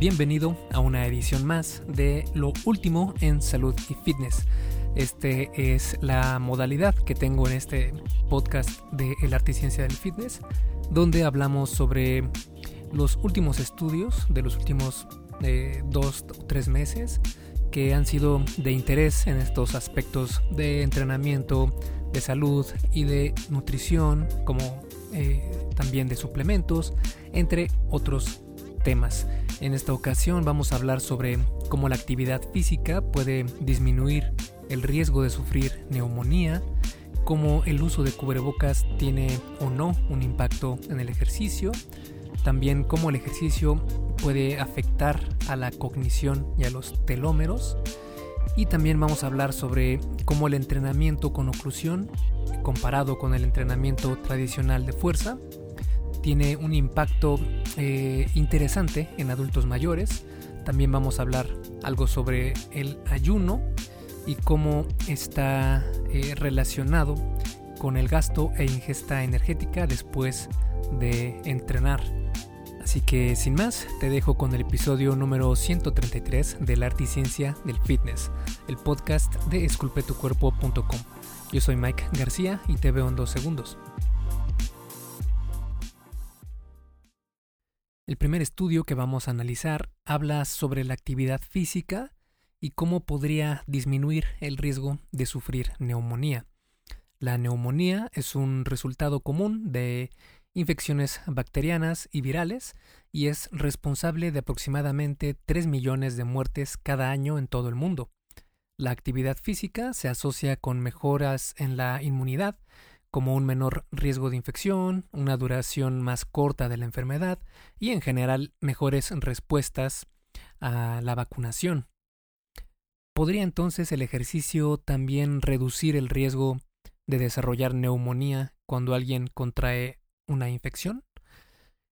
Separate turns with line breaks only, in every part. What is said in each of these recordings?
bienvenido a una edición más de Lo Último en Salud y Fitness. Este es la modalidad que tengo en este podcast de El Arte y Ciencia del Fitness, donde hablamos sobre los últimos estudios de los últimos eh, dos o tres meses que han sido de interés en estos aspectos de entrenamiento, de salud y de nutrición, como eh, también de suplementos, entre otros temas. En esta ocasión vamos a hablar sobre cómo la actividad física puede disminuir el riesgo de sufrir neumonía, cómo el uso de cubrebocas tiene o no un impacto en el ejercicio, también cómo el ejercicio puede afectar a la cognición y a los telómeros, y también vamos a hablar sobre cómo el entrenamiento con oclusión, comparado con el entrenamiento tradicional de fuerza, tiene un impacto eh, interesante en adultos mayores. También vamos a hablar algo sobre el ayuno y cómo está eh, relacionado con el gasto e ingesta energética después de entrenar. Así que sin más, te dejo con el episodio número 133 de la arte y ciencia del fitness, el podcast de esculpetucuerpo.com. Yo soy Mike García y te veo en dos segundos. El primer estudio que vamos a analizar habla sobre la actividad física y cómo podría disminuir el riesgo de sufrir neumonía. La neumonía es un resultado común de infecciones bacterianas y virales y es responsable de aproximadamente 3 millones de muertes cada año en todo el mundo. La actividad física se asocia con mejoras en la inmunidad, como un menor riesgo de infección, una duración más corta de la enfermedad y en general mejores respuestas a la vacunación. ¿Podría entonces el ejercicio también reducir el riesgo de desarrollar neumonía cuando alguien contrae una infección?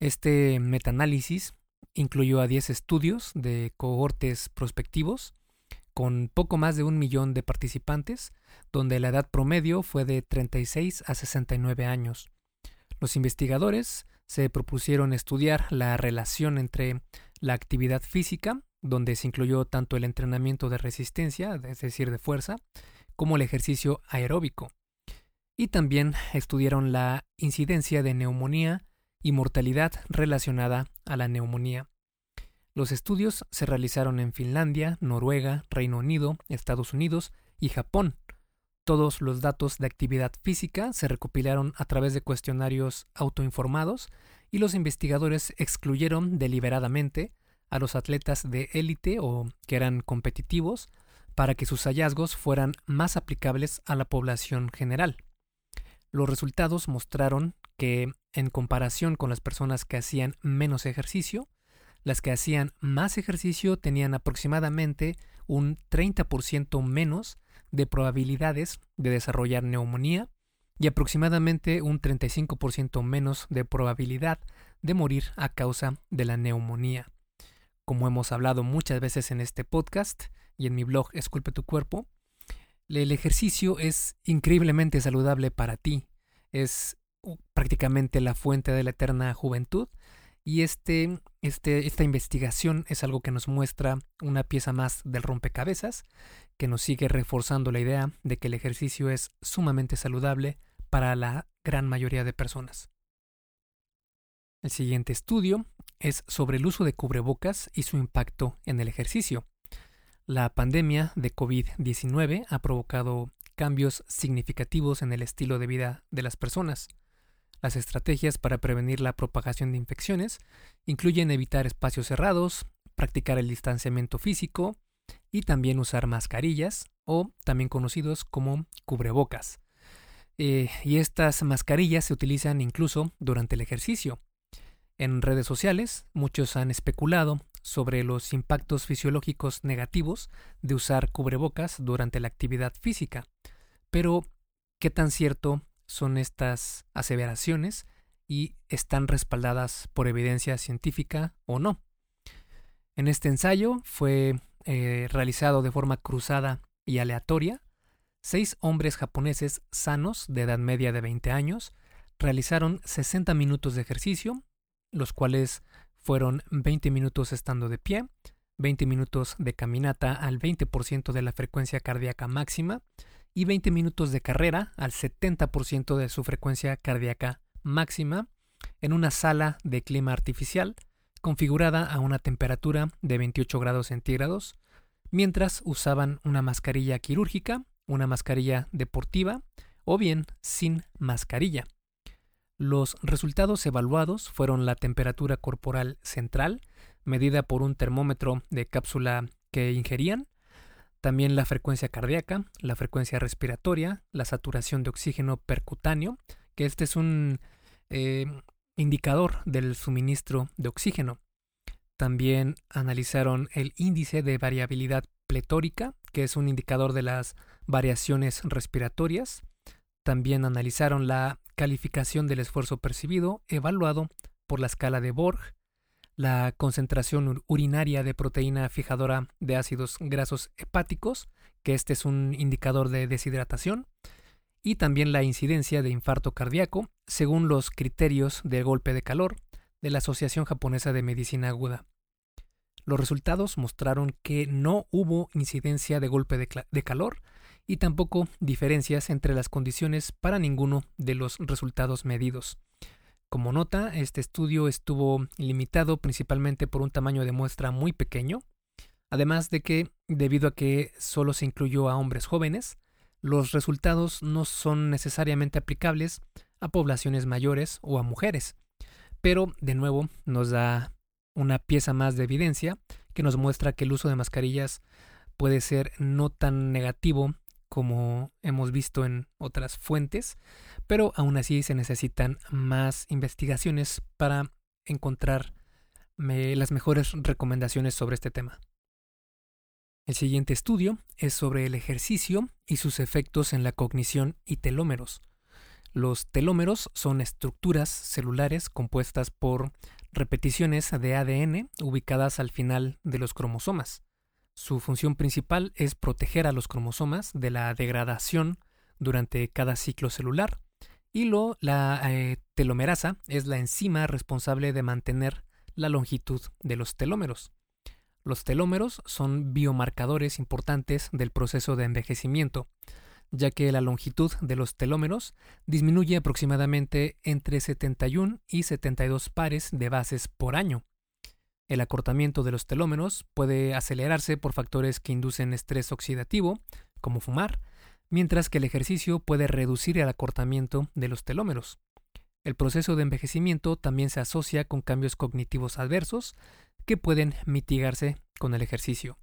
Este metaanálisis incluyó a 10 estudios de cohortes prospectivos con poco más de un millón de participantes, donde la edad promedio fue de 36 a 69 años. Los investigadores se propusieron estudiar la relación entre la actividad física, donde se incluyó tanto el entrenamiento de resistencia, es decir, de fuerza, como el ejercicio aeróbico. Y también estudiaron la incidencia de neumonía y mortalidad relacionada a la neumonía. Los estudios se realizaron en Finlandia, Noruega, Reino Unido, Estados Unidos y Japón. Todos los datos de actividad física se recopilaron a través de cuestionarios autoinformados y los investigadores excluyeron deliberadamente a los atletas de élite o que eran competitivos para que sus hallazgos fueran más aplicables a la población general. Los resultados mostraron que, en comparación con las personas que hacían menos ejercicio, las que hacían más ejercicio tenían aproximadamente un 30% menos de probabilidades de desarrollar neumonía y aproximadamente un 35% menos de probabilidad de morir a causa de la neumonía. Como hemos hablado muchas veces en este podcast y en mi blog Esculpe tu cuerpo, el ejercicio es increíblemente saludable para ti. Es prácticamente la fuente de la eterna juventud y este, este, esta investigación es algo que nos muestra una pieza más del rompecabezas, que nos sigue reforzando la idea de que el ejercicio es sumamente saludable para la gran mayoría de personas. El siguiente estudio es sobre el uso de cubrebocas y su impacto en el ejercicio. La pandemia de COVID-19 ha provocado cambios significativos en el estilo de vida de las personas. Las estrategias para prevenir la propagación de infecciones incluyen evitar espacios cerrados, practicar el distanciamiento físico y también usar mascarillas o también conocidos como cubrebocas. Eh, y estas mascarillas se utilizan incluso durante el ejercicio. En redes sociales, muchos han especulado sobre los impactos fisiológicos negativos de usar cubrebocas durante la actividad física. Pero, ¿qué tan cierto son estas aseveraciones y están respaldadas por evidencia científica o no. En este ensayo fue eh, realizado de forma cruzada y aleatoria. Seis hombres japoneses sanos de edad media de 20 años realizaron 60 minutos de ejercicio, los cuales fueron 20 minutos estando de pie, 20 minutos de caminata al 20% de la frecuencia cardíaca máxima y 20 minutos de carrera al 70% de su frecuencia cardíaca máxima en una sala de clima artificial configurada a una temperatura de 28 grados centígrados, mientras usaban una mascarilla quirúrgica, una mascarilla deportiva o bien sin mascarilla. Los resultados evaluados fueron la temperatura corporal central, medida por un termómetro de cápsula que ingerían, también la frecuencia cardíaca, la frecuencia respiratoria, la saturación de oxígeno percutáneo, que este es un eh, indicador del suministro de oxígeno. También analizaron el índice de variabilidad pletórica, que es un indicador de las variaciones respiratorias. También analizaron la calificación del esfuerzo percibido evaluado por la escala de Borg, la concentración urinaria de proteína fijadora de ácidos grasos hepáticos, que este es un indicador de deshidratación, y también la incidencia de infarto cardíaco según los criterios de golpe de calor de la Asociación Japonesa de Medicina Aguda. Los resultados mostraron que no hubo incidencia de golpe de, calor y tampoco diferencias entre las condiciones para ninguno de los resultados medidos. Como nota, este estudio estuvo limitado principalmente por un tamaño de muestra muy pequeño, además de que, debido a que solo se incluyó a hombres jóvenes, los resultados no son necesariamente aplicables a poblaciones mayores o a mujeres. Pero, de nuevo, nos da una pieza más de evidencia que nos muestra que el uso de mascarillas puede ser no tan negativo como hemos visto en otras fuentes, pero aún así se necesitan más investigaciones para encontrar las mejores recomendaciones sobre este tema. El siguiente estudio es sobre el ejercicio y sus efectos en la cognición y telómeros. Los telómeros son estructuras celulares compuestas por repeticiones de ADN ubicadas al final de los cromosomas. Su función principal es proteger a los cromosomas de la degradación durante cada ciclo celular. Y lo, la eh, telomerasa es la enzima responsable de mantener la longitud de los telómeros. Los telómeros son biomarcadores importantes del proceso de envejecimiento, ya que la longitud de los telómeros disminuye aproximadamente entre 71 y 72 pares de bases por año. El acortamiento de los telómeros puede acelerarse por factores que inducen estrés oxidativo, como fumar, mientras que el ejercicio puede reducir el acortamiento de los telómeros. El proceso de envejecimiento también se asocia con cambios cognitivos adversos, que pueden mitigarse con el ejercicio.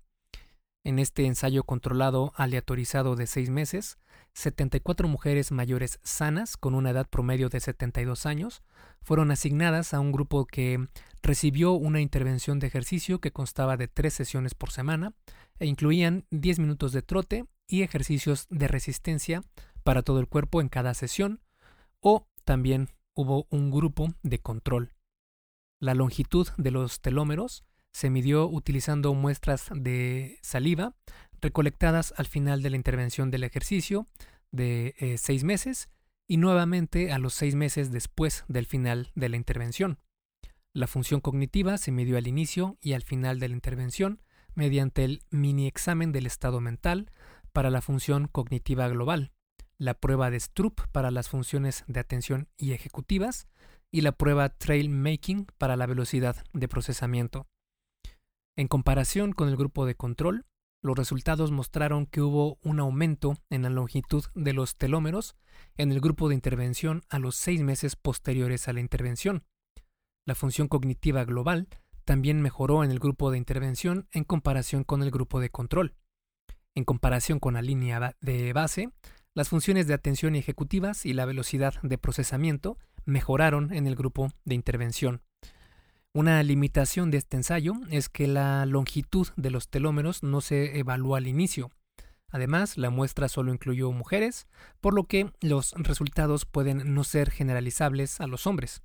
En este ensayo controlado aleatorizado de seis meses, 74 mujeres mayores sanas con una edad promedio de 72 años fueron asignadas a un grupo que recibió una intervención de ejercicio que constaba de tres sesiones por semana e incluían 10 minutos de trote y ejercicios de resistencia para todo el cuerpo en cada sesión, o también hubo un grupo de control. La longitud de los telómeros se midió utilizando muestras de saliva recolectadas al final de la intervención del ejercicio de eh, seis meses y nuevamente a los seis meses después del final de la intervención. La función cognitiva se midió al inicio y al final de la intervención mediante el mini examen del estado mental para la función cognitiva global, la prueba de Stroop para las funciones de atención y ejecutivas y la prueba Trail Making para la velocidad de procesamiento. En comparación con el grupo de control, los resultados mostraron que hubo un aumento en la longitud de los telómeros en el grupo de intervención a los seis meses posteriores a la intervención. La función cognitiva global también mejoró en el grupo de intervención en comparación con el grupo de control. En comparación con la línea de base, las funciones de atención ejecutivas y la velocidad de procesamiento mejoraron en el grupo de intervención. Una limitación de este ensayo es que la longitud de los telómeros no se evalúa al inicio. Además, la muestra solo incluyó mujeres, por lo que los resultados pueden no ser generalizables a los hombres.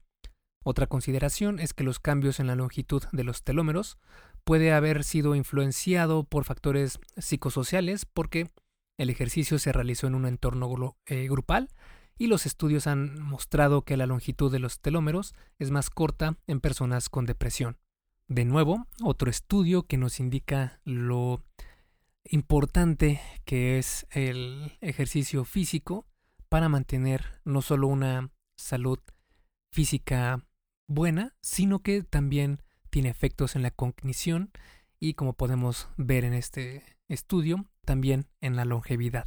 Otra consideración es que los cambios en la longitud de los telómeros puede haber sido influenciado por factores psicosociales porque el ejercicio se realizó en un entorno eh, grupal y los estudios han mostrado que la longitud de los telómeros es más corta en personas con depresión. de nuevo otro estudio que nos indica lo importante que es el ejercicio físico para mantener no solo una salud física buena, sino que también tiene efectos en la cognición y como podemos ver en este estudio, también en la longevidad.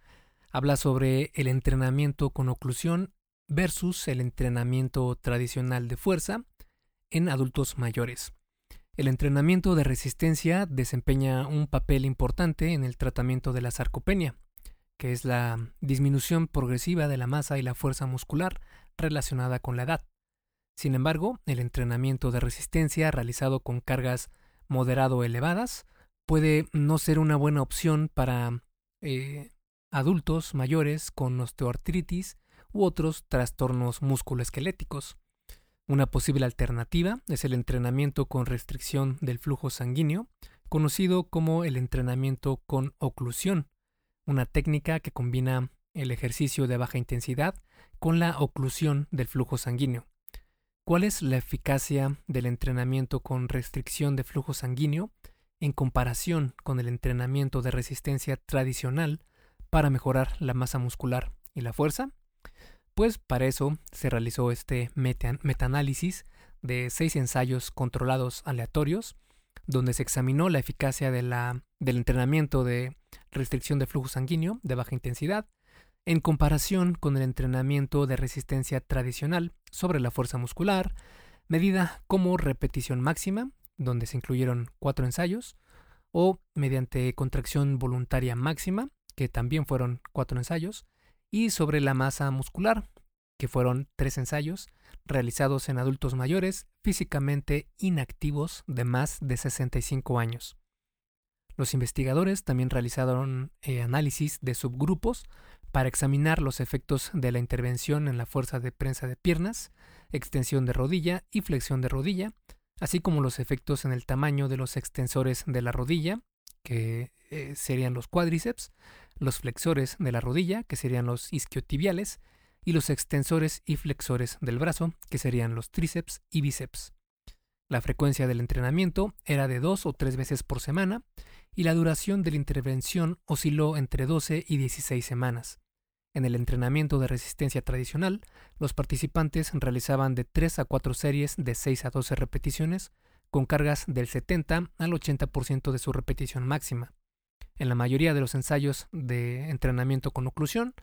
habla sobre el entrenamiento con oclusión versus el entrenamiento tradicional de fuerza en adultos mayores. El entrenamiento de resistencia desempeña un papel importante en el tratamiento de la sarcopenia, que es la disminución progresiva de la masa y la fuerza muscular relacionada con la edad. Sin embargo, el entrenamiento de resistencia realizado con cargas moderado elevadas puede no ser una buena opción para eh, adultos mayores con osteoartritis u otros trastornos musculoesqueléticos. Una posible alternativa es el entrenamiento con restricción del flujo sanguíneo, conocido como el entrenamiento con oclusión, una técnica que combina el ejercicio de baja intensidad con la oclusión del flujo sanguíneo. ¿Cuál es la eficacia del entrenamiento con restricción de flujo sanguíneo en comparación con el entrenamiento de resistencia tradicional para mejorar la masa muscular y la fuerza? Pues para eso se realizó este metaanálisis de seis ensayos controlados aleatorios, donde se examinó la eficacia de la, del entrenamiento de restricción de flujo sanguíneo de baja intensidad en comparación con el entrenamiento de resistencia tradicional sobre la fuerza muscular, medida como repetición máxima, donde se incluyeron cuatro ensayos, o mediante contracción voluntaria máxima, que también fueron cuatro ensayos, y sobre la masa muscular, que fueron tres ensayos realizados en adultos mayores físicamente inactivos de más de 65 años. Los investigadores también realizaron eh, análisis de subgrupos para examinar los efectos de la intervención en la fuerza de prensa de piernas, extensión de rodilla y flexión de rodilla, así como los efectos en el tamaño de los extensores de la rodilla, que eh, serían los cuádriceps, los flexores de la rodilla, que serían los isquiotibiales, y los extensores y flexores del brazo, que serían los tríceps y bíceps. La frecuencia del entrenamiento era de dos o tres veces por semana y la duración de la intervención osciló entre 12 y 16 semanas. En el entrenamiento de resistencia tradicional, los participantes realizaban de 3 a 4 series de 6 a 12 repeticiones, con cargas del 70 al 80% de su repetición máxima. En la mayoría de los ensayos de entrenamiento con oclusión,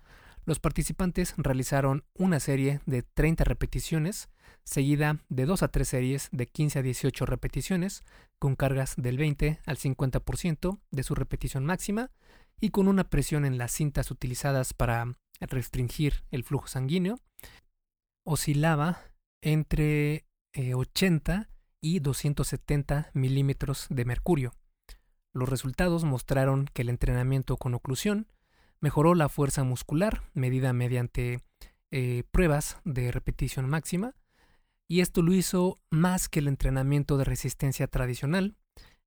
los participantes realizaron una serie de 30 repeticiones, seguida de 2 a 3 series de 15 a 18 repeticiones, con cargas del 20 al 50% de su repetición máxima y con una presión en las cintas utilizadas para restringir el flujo sanguíneo, oscilaba entre 80 eh, y 270 milímetros de mercurio. Los resultados mostraron que el entrenamiento con oclusión mejoró la fuerza muscular medida mediante eh, pruebas de repetición máxima, y esto lo hizo más que el entrenamiento de resistencia tradicional,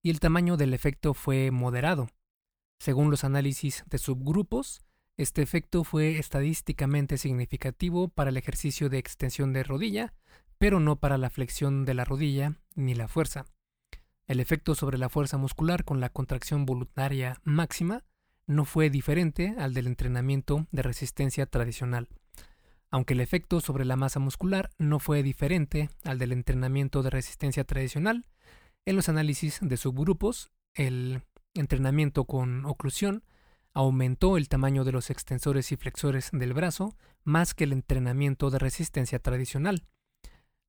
y el tamaño del efecto fue moderado. Según los análisis de subgrupos, este efecto fue estadísticamente significativo para el ejercicio de extensión de rodilla, pero no para la flexión de la rodilla ni la fuerza. El efecto sobre la fuerza muscular con la contracción voluntaria máxima no fue diferente al del entrenamiento de resistencia tradicional, aunque el efecto sobre la masa muscular no fue diferente al del entrenamiento de resistencia tradicional, En los análisis de subgrupos, el entrenamiento con oclusión aumentó el tamaño de los extensores y flexores del brazo más que el entrenamiento de resistencia tradicional.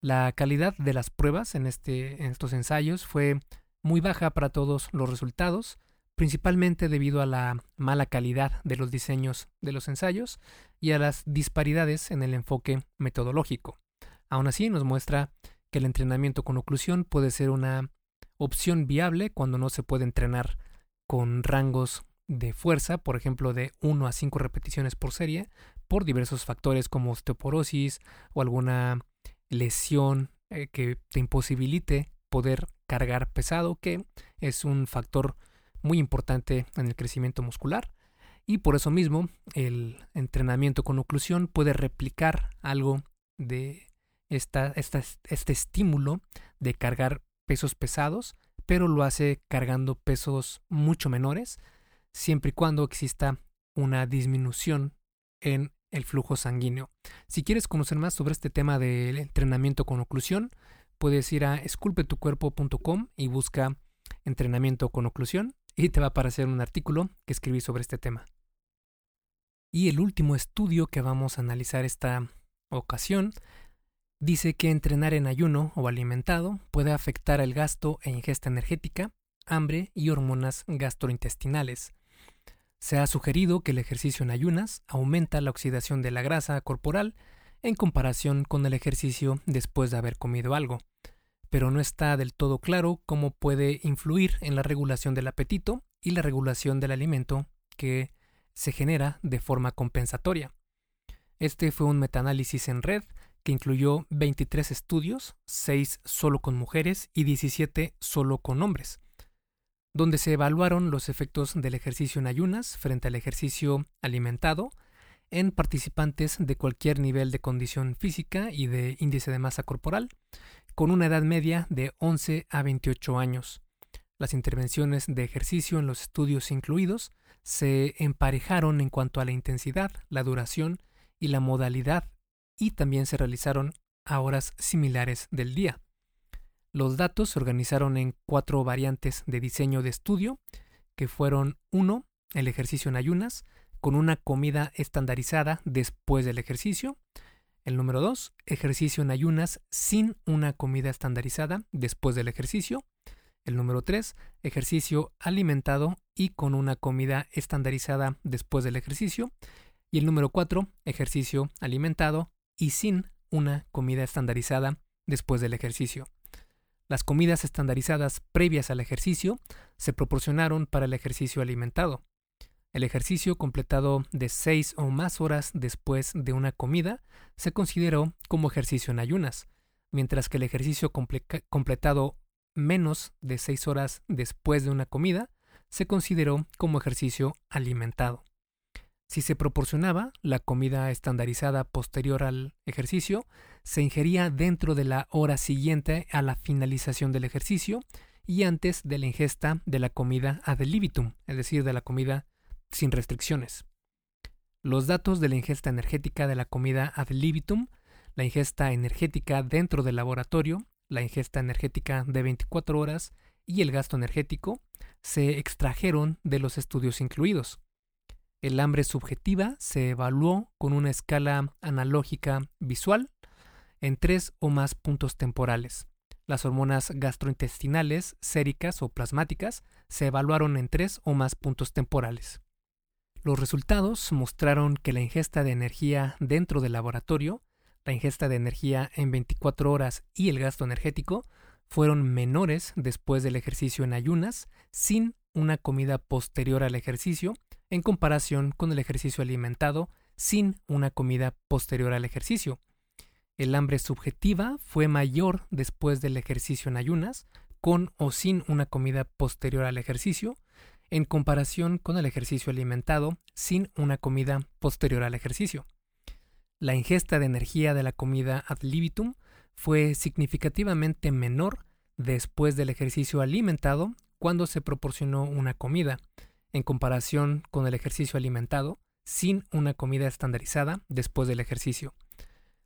La calidad de las pruebas en, este, en estos ensayos fue muy baja para todos los resultados, principalmente debido a la mala calidad de los diseños de los ensayos y a las disparidades en el enfoque metodológico. Aún así, nos muestra que el entrenamiento con oclusión puede ser una opción viable cuando no se puede entrenar con rangos de fuerza, por ejemplo, de 1 a 5 repeticiones por serie, por diversos factores como osteoporosis o alguna lesión eh, que te imposibilite poder cargar pesado, que es un factor muy importante en el crecimiento muscular. Y por eso mismo el entrenamiento con oclusión puede replicar algo de esta, este estímulo de cargar pesos pesados, pero lo hace cargando pesos mucho menores, siempre y cuando exista una disminución en el flujo sanguíneo. Si quieres conocer más sobre este tema del entrenamiento con oclusión, puedes ir a esculpetucuerpo.com y busca entrenamiento con oclusión y te va a aparecer un artículo que escribí sobre este tema. Y el último estudio que vamos a analizar esta ocasión dice que entrenar en ayuno o alimentado puede afectar el gasto e ingesta energética, hambre y hormonas gastrointestinales. Se ha sugerido que el ejercicio en ayunas aumenta la oxidación de la grasa corporal en comparación con el ejercicio después de haber comido algo, pero no está del todo claro cómo puede influir en la regulación del apetito y la regulación del alimento que se genera de forma compensatoria. Este fue un metaanálisis en red que incluyó 23 estudios, 6 solo con mujeres y 17 solo con hombres, donde se evaluaron los efectos del ejercicio en ayunas frente al ejercicio alimentado en participantes de cualquier nivel de condición física y de índice de masa corporal, con una edad media de 11 a 28 años. Las intervenciones de ejercicio en los estudios incluidos se emparejaron en cuanto a la intensidad, la duración y la modalidad y también se realizaron a horas similares del día. Los datos se organizaron en cuatro variantes de diseño de estudio, que fueron 1. El ejercicio en ayunas, con una comida estandarizada después del ejercicio. El número 2, ejercicio en ayunas sin una comida estandarizada después del ejercicio. El número 3, ejercicio alimentado y con una comida estandarizada después del ejercicio. Y el número 4, ejercicio alimentado y sin una comida estandarizada después del ejercicio. Las comidas estandarizadas previas al ejercicio se proporcionaron para el ejercicio alimentado. El ejercicio completado de seis o más horas después de una comida se consideró como ejercicio en ayunas, mientras que el ejercicio completado menos de seis horas después de una comida se consideró como ejercicio alimentado. Si se proporcionaba la comida estandarizada posterior al ejercicio, se ingería dentro de la hora siguiente a la finalización del ejercicio y antes de la ingesta de la comida ad libitum, es decir, de la comida sin restricciones. Los datos de la ingesta energética de la comida ad libitum, la ingesta energética dentro del laboratorio, la ingesta energética de 24 horas y el gasto energético se extrajeron de los estudios incluidos. El hambre subjetiva se evaluó con una escala analógica visual en tres o más puntos temporales. Las hormonas gastrointestinales, séricas o plasmáticas se evaluaron en tres o más puntos temporales. Los resultados mostraron que la ingesta de energía dentro del laboratorio, la ingesta de energía en 24 horas y el gasto energético fueron menores después del ejercicio en ayunas, sin una comida posterior al ejercicio, en comparación con el ejercicio alimentado, sin una comida posterior al ejercicio. El hambre subjetiva fue mayor después del ejercicio en ayunas, con o sin una comida posterior al ejercicio, en comparación con el ejercicio alimentado sin una comida posterior al ejercicio. La ingesta de energía de la comida ad libitum fue significativamente menor después del ejercicio alimentado cuando se proporcionó una comida, en comparación con el ejercicio alimentado sin una comida estandarizada después del ejercicio.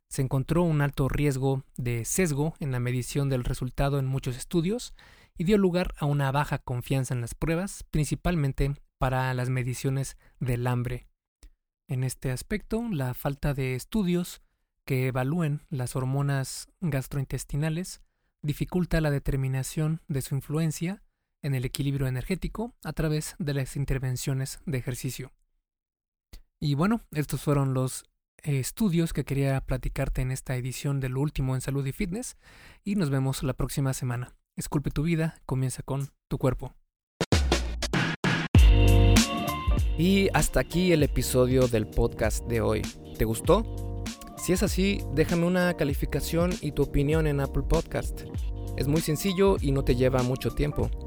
Se encontró un alto riesgo de sesgo en la medición del resultado en muchos estudios y dio lugar a una baja confianza en las pruebas, principalmente para las mediciones del hambre. En este aspecto, la falta de estudios que evalúen las hormonas gastrointestinales dificulta la determinación de su influencia en el equilibrio energético a través de las intervenciones de ejercicio. Y bueno, estos fueron los estudios que quería platicarte en esta edición de lo último en salud y fitness y nos vemos la próxima semana. Esculpe tu vida, comienza con tu cuerpo.
Y hasta aquí el episodio del podcast de hoy. ¿Te gustó? Si es así, déjame una calificación y tu opinión en Apple Podcast. Es muy sencillo y no te lleva mucho tiempo.